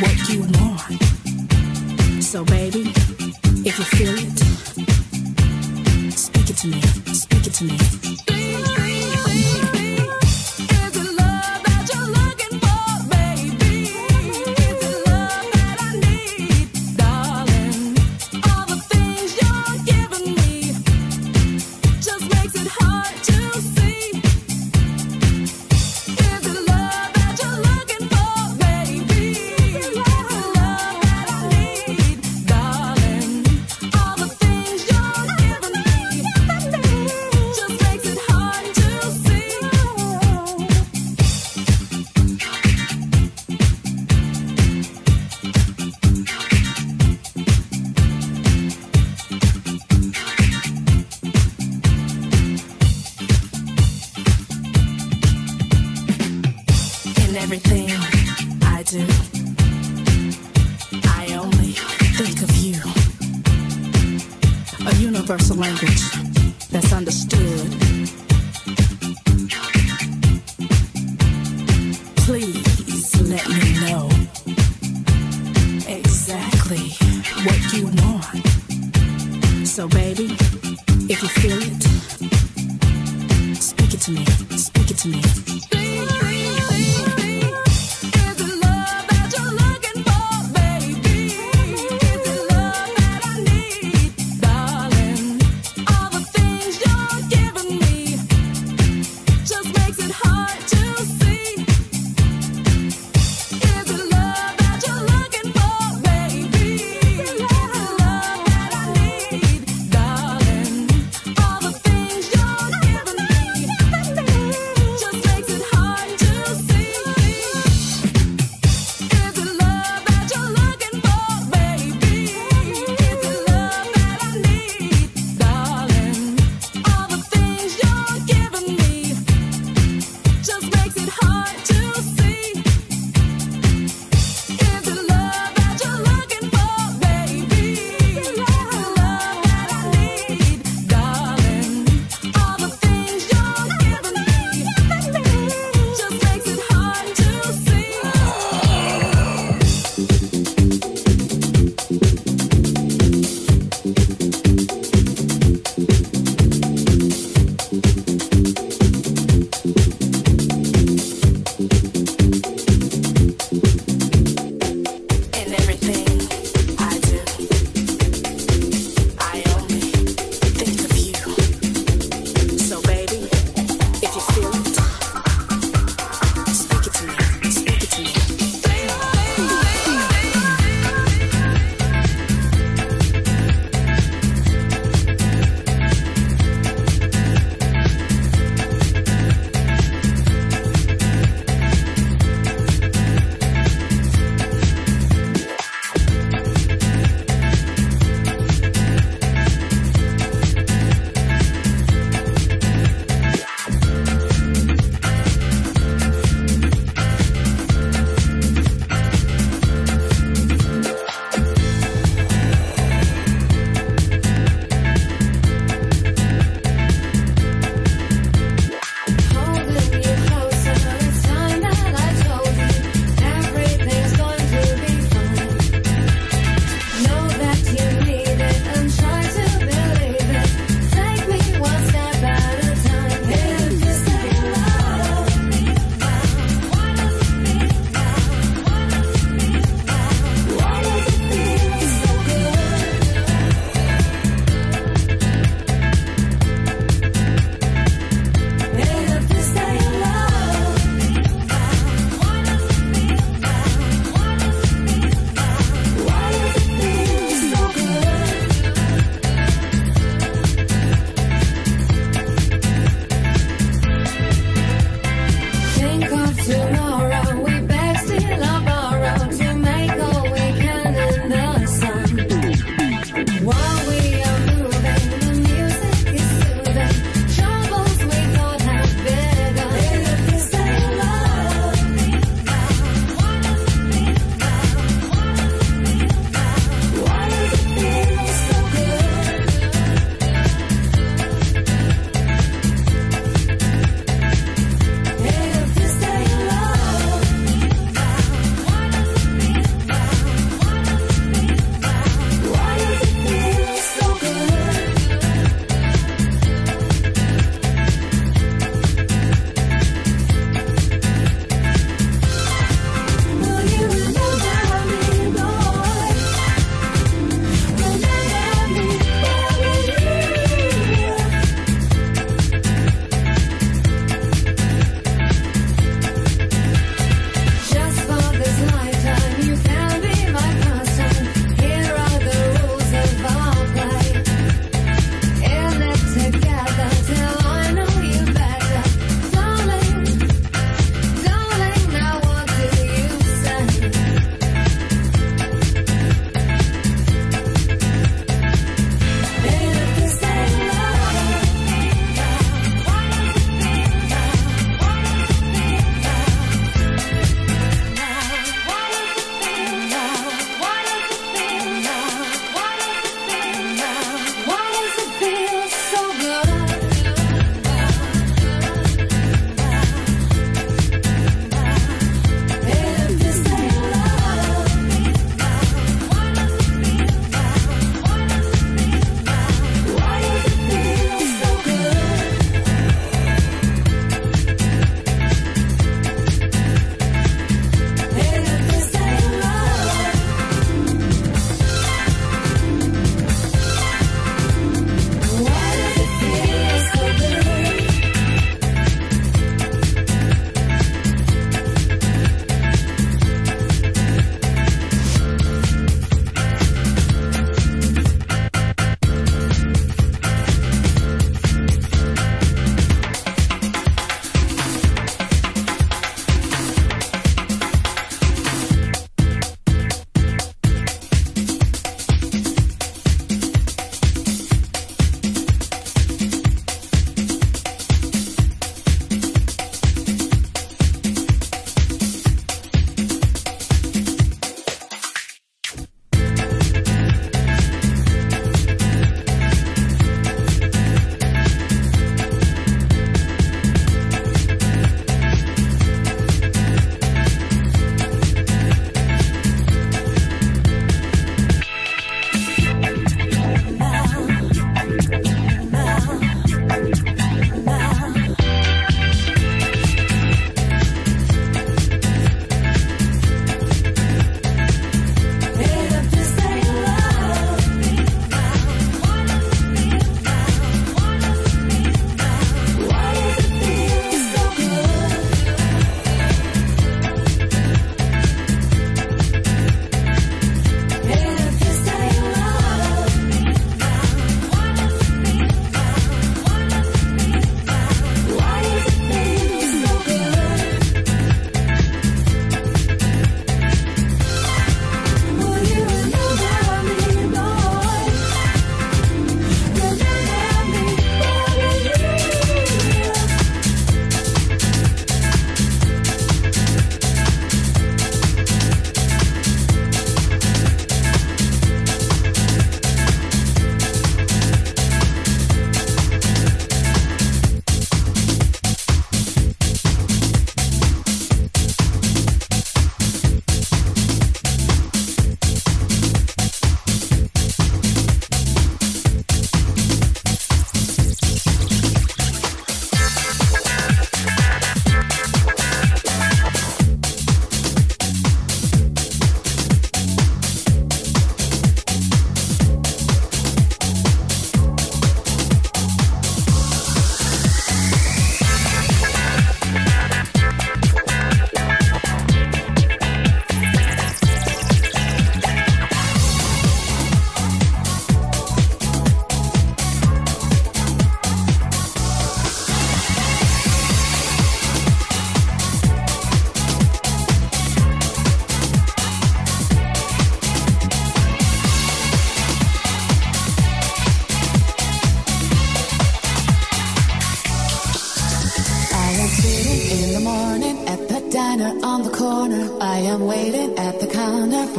what you want.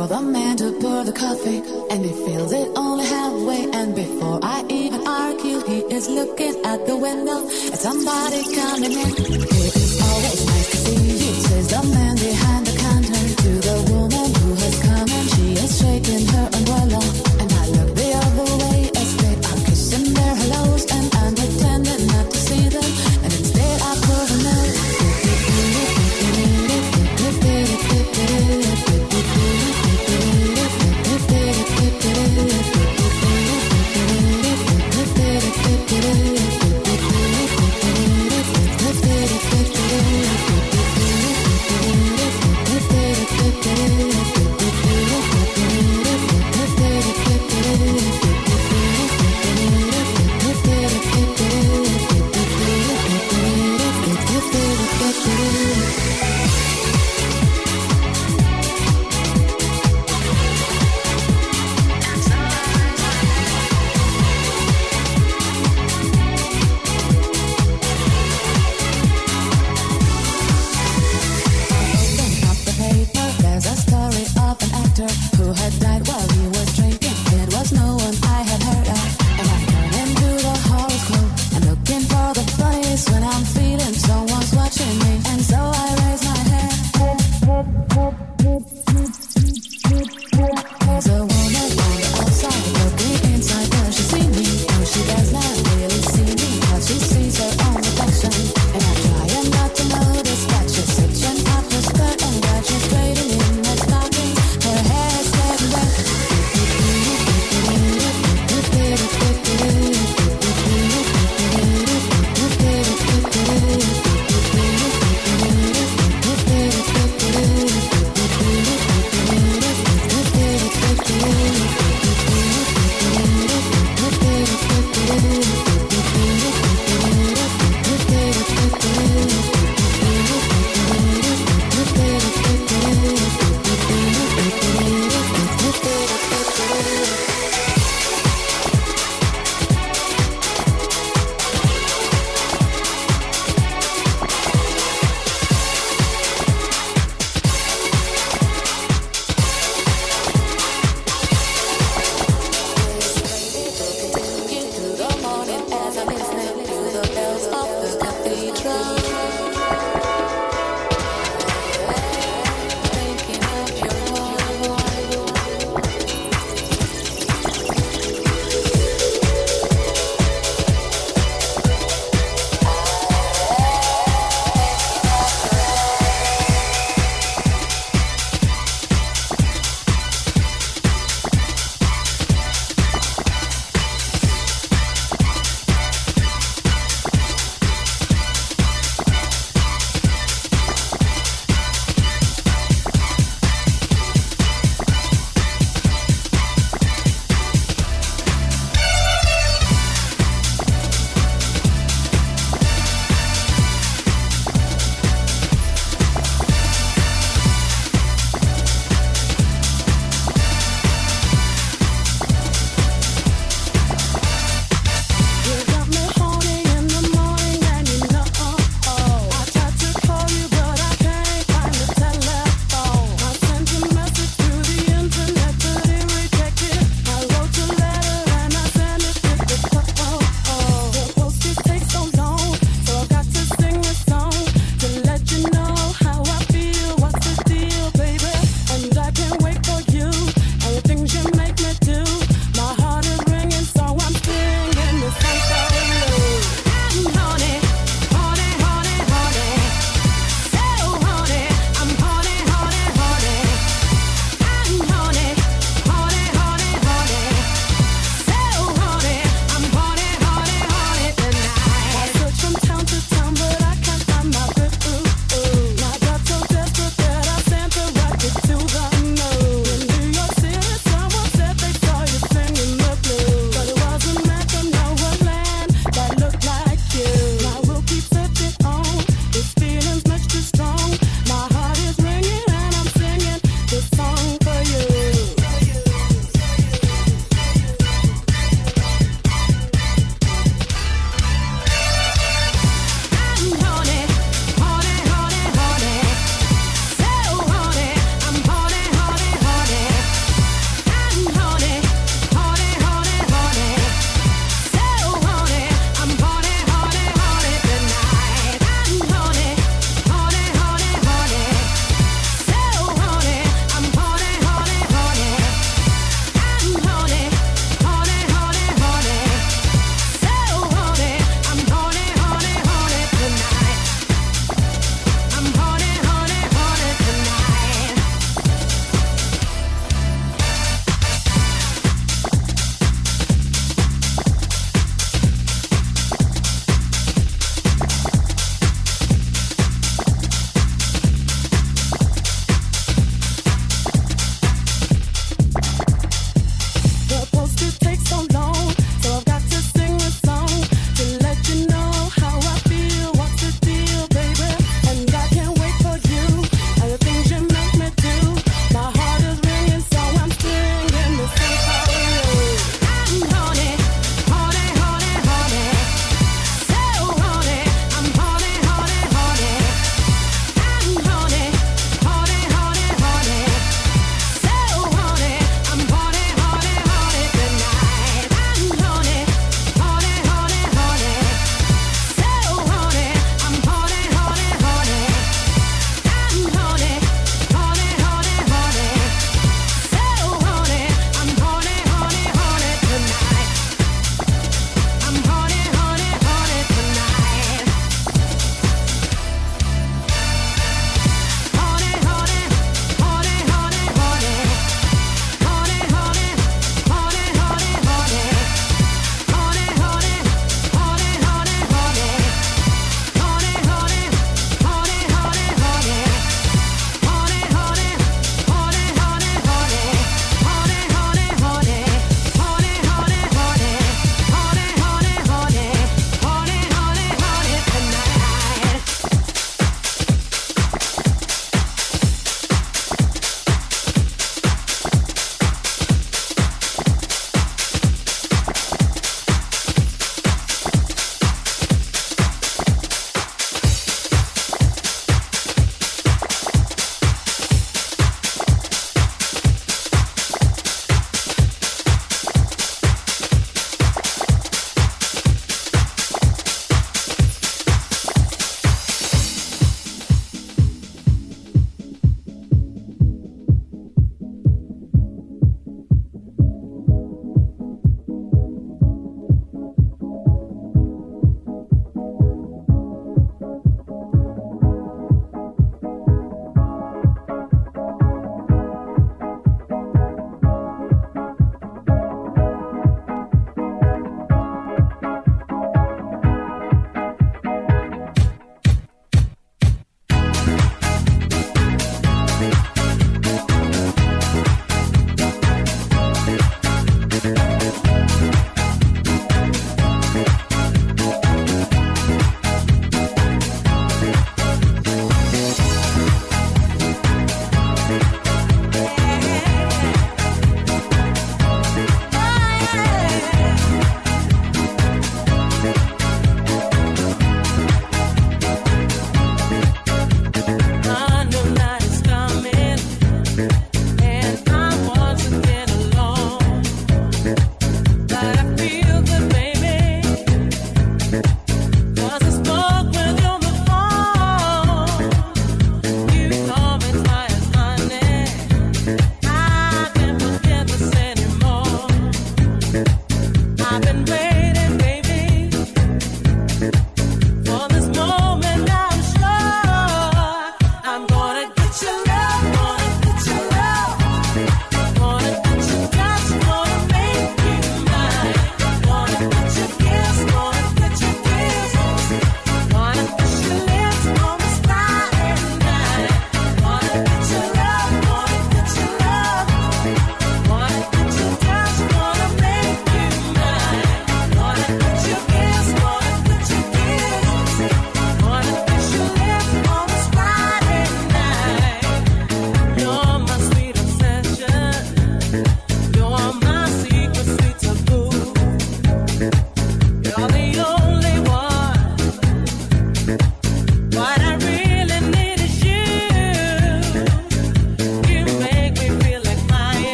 for the man to pour the coffee, and he fills it only halfway. And before I even argue, he is looking at the window at somebody coming in.